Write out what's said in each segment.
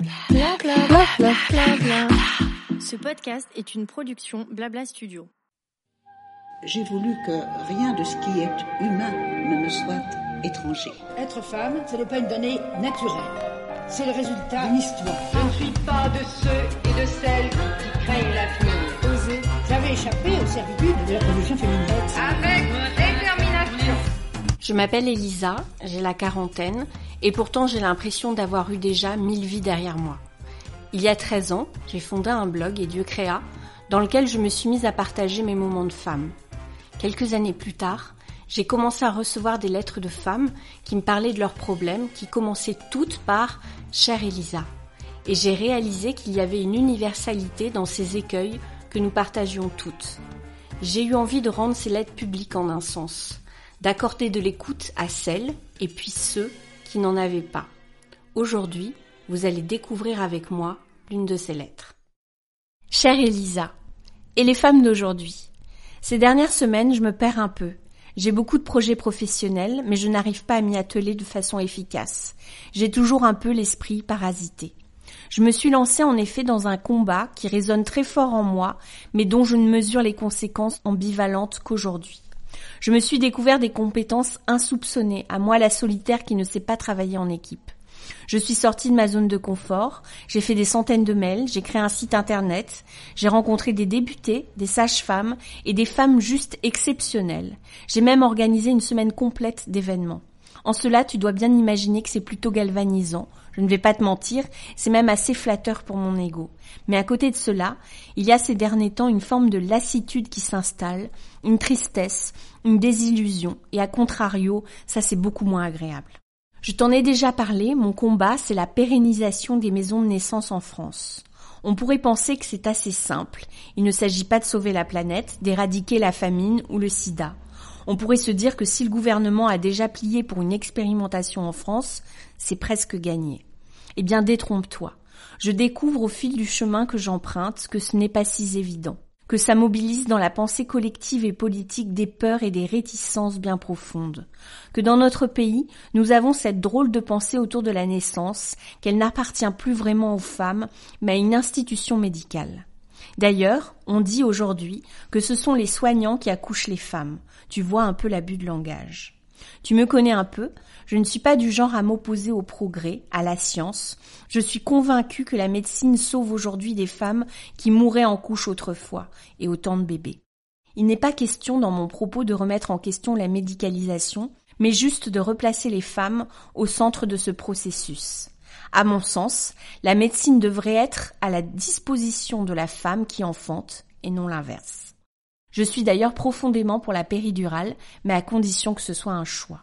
Bla bla bla. Ce podcast est une production Blabla Studio. J'ai voulu que rien de ce qui est humain ne me soit étranger. Être femme, ce n'est pas une donnée naturelle. C'est le résultat d'une histoire. Je ne suis pas de ceux et de celles qui craignent l'avenir. Oser. J'avais échappé aux servitudes de la condition féminine. Avec détermination. Je m'appelle Elisa, j'ai la quarantaine, et pourtant j'ai l'impression d'avoir eu déjà mille vies derrière moi. Il y a 13 ans, j'ai fondé un blog et Dieu créa, dans lequel je me suis mise à partager mes moments de femme. Quelques années plus tard, j'ai commencé à recevoir des lettres de femmes qui me parlaient de leurs problèmes, qui commençaient toutes par Chère Elisa. Et j'ai réalisé qu'il y avait une universalité dans ces écueils que nous partagions toutes. J'ai eu envie de rendre ces lettres publiques en un sens, d'accorder de l'écoute à celles et puis ceux qui n'en avaient pas. Aujourd'hui, vous allez découvrir avec moi l'une de ces lettres. Chère Elisa, et les femmes d'aujourd'hui? Ces dernières semaines, je me perds un peu. J'ai beaucoup de projets professionnels, mais je n'arrive pas à m'y atteler de façon efficace. J'ai toujours un peu l'esprit parasité. Je me suis lancée en effet dans un combat qui résonne très fort en moi, mais dont je ne mesure les conséquences ambivalentes qu'aujourd'hui. Je me suis découvert des compétences insoupçonnées, à moi la solitaire qui ne sait pas travailler en équipe. Je suis sortie de ma zone de confort, j'ai fait des centaines de mails, j'ai créé un site internet, j'ai rencontré des débutés, des sages-femmes et des femmes juste exceptionnelles. J'ai même organisé une semaine complète d'événements. En cela, tu dois bien imaginer que c'est plutôt galvanisant. Je ne vais pas te mentir, c'est même assez flatteur pour mon ego. Mais à côté de cela, il y a ces derniers temps une forme de lassitude qui s'installe, une tristesse, une désillusion, et à contrario, ça c'est beaucoup moins agréable. Je t'en ai déjà parlé, mon combat, c'est la pérennisation des maisons de naissance en France. On pourrait penser que c'est assez simple. Il ne s'agit pas de sauver la planète, d'éradiquer la famine ou le sida. On pourrait se dire que si le gouvernement a déjà plié pour une expérimentation en France, c'est presque gagné. Eh bien, détrompe-toi. Je découvre au fil du chemin que j'emprunte que ce n'est pas si évident que ça mobilise dans la pensée collective et politique des peurs et des réticences bien profondes, que dans notre pays, nous avons cette drôle de pensée autour de la naissance, qu'elle n'appartient plus vraiment aux femmes, mais à une institution médicale. D'ailleurs, on dit aujourd'hui que ce sont les soignants qui accouchent les femmes. Tu vois un peu l'abus de langage. Tu me connais un peu, je ne suis pas du genre à m'opposer au progrès, à la science. Je suis convaincue que la médecine sauve aujourd'hui des femmes qui mouraient en couche autrefois, et autant de bébés. Il n'est pas question dans mon propos de remettre en question la médicalisation, mais juste de replacer les femmes au centre de ce processus. À mon sens, la médecine devrait être à la disposition de la femme qui enfante, et non l'inverse. Je suis d'ailleurs profondément pour la péridurale, mais à condition que ce soit un choix.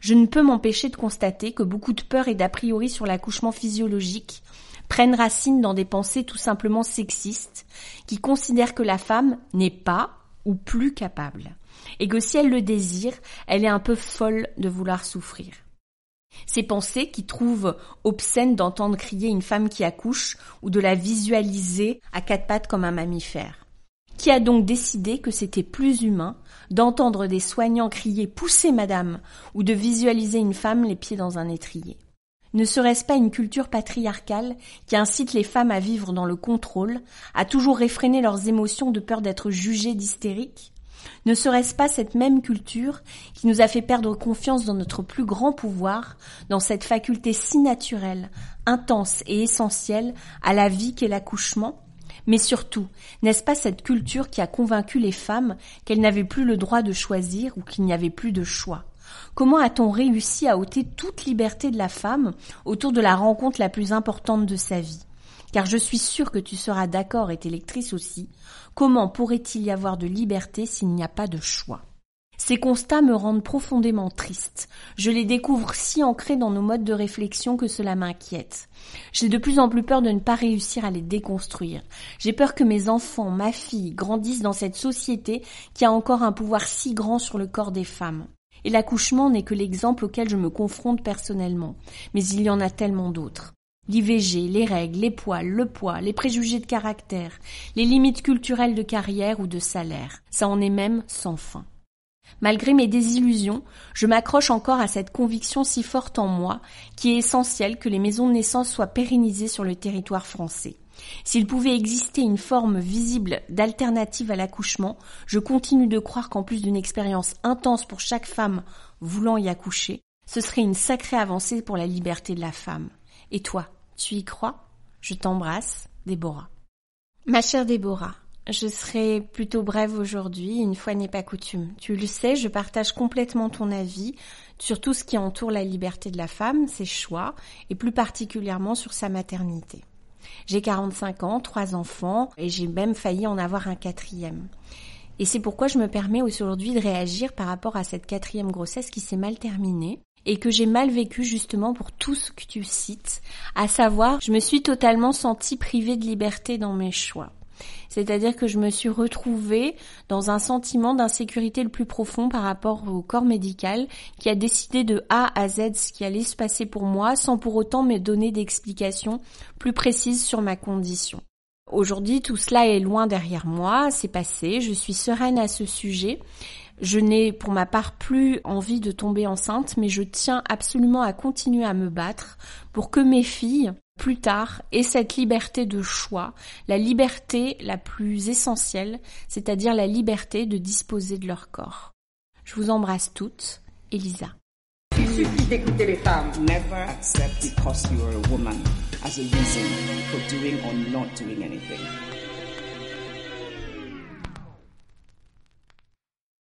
Je ne peux m'empêcher de constater que beaucoup de peurs et d'a priori sur l'accouchement physiologique prennent racine dans des pensées tout simplement sexistes, qui considèrent que la femme n'est pas ou plus capable, et que si elle le désire, elle est un peu folle de vouloir souffrir. Ces pensées qui trouvent obscènes d'entendre crier une femme qui accouche ou de la visualiser à quatre pattes comme un mammifère. Qui a donc décidé que c'était plus humain d'entendre des soignants crier Poussez madame! ou de visualiser une femme les pieds dans un étrier? Ne serait-ce pas une culture patriarcale qui incite les femmes à vivre dans le contrôle, à toujours réfréner leurs émotions de peur d'être jugées d'hystériques? Ne serait-ce pas cette même culture qui nous a fait perdre confiance dans notre plus grand pouvoir, dans cette faculté si naturelle, intense et essentielle à la vie qu'est l'accouchement? Mais surtout, n'est-ce pas cette culture qui a convaincu les femmes qu'elles n'avaient plus le droit de choisir ou qu'il n'y avait plus de choix? Comment a-t-on réussi à ôter toute liberté de la femme autour de la rencontre la plus importante de sa vie? Car je suis sûre que tu seras d'accord et t'es lectrice aussi. Comment pourrait-il y avoir de liberté s'il n'y a pas de choix? Ces constats me rendent profondément triste. Je les découvre si ancrés dans nos modes de réflexion que cela m'inquiète. J'ai de plus en plus peur de ne pas réussir à les déconstruire. J'ai peur que mes enfants, ma fille, grandissent dans cette société qui a encore un pouvoir si grand sur le corps des femmes. Et l'accouchement n'est que l'exemple auquel je me confronte personnellement. Mais il y en a tellement d'autres. L'IVG, les règles, les poils, le poids, les préjugés de caractère, les limites culturelles de carrière ou de salaire. Ça en est même sans fin. Malgré mes désillusions, je m'accroche encore à cette conviction si forte en moi qui est essentielle que les maisons de naissance soient pérennisées sur le territoire français. S'il pouvait exister une forme visible d'alternative à l'accouchement, je continue de croire qu'en plus d'une expérience intense pour chaque femme voulant y accoucher, ce serait une sacrée avancée pour la liberté de la femme. Et toi, tu y crois? Je t'embrasse, Déborah. Ma chère Déborah, je serai plutôt brève aujourd'hui, une fois n'est pas coutume. Tu le sais, je partage complètement ton avis sur tout ce qui entoure la liberté de la femme, ses choix, et plus particulièrement sur sa maternité. J'ai 45 ans, trois enfants, et j'ai même failli en avoir un quatrième. Et c'est pourquoi je me permets aujourd'hui de réagir par rapport à cette quatrième grossesse qui s'est mal terminée et que j'ai mal vécu justement pour tout ce que tu cites, à savoir je me suis totalement sentie privée de liberté dans mes choix. C'est-à-dire que je me suis retrouvée dans un sentiment d'insécurité le plus profond par rapport au corps médical qui a décidé de A à Z ce qui allait se passer pour moi sans pour autant me donner d'explications plus précises sur ma condition. Aujourd'hui, tout cela est loin derrière moi, c'est passé, je suis sereine à ce sujet. Je n'ai pour ma part plus envie de tomber enceinte, mais je tiens absolument à continuer à me battre pour que mes filles plus tard et cette liberté de choix, la liberté la plus essentielle, c'est-à-dire la liberté de disposer de leur corps. Je vous embrasse toutes, Elisa. Il suffit d'écouter les femmes. Never accept because you are a woman as a reason for doing or not doing anything.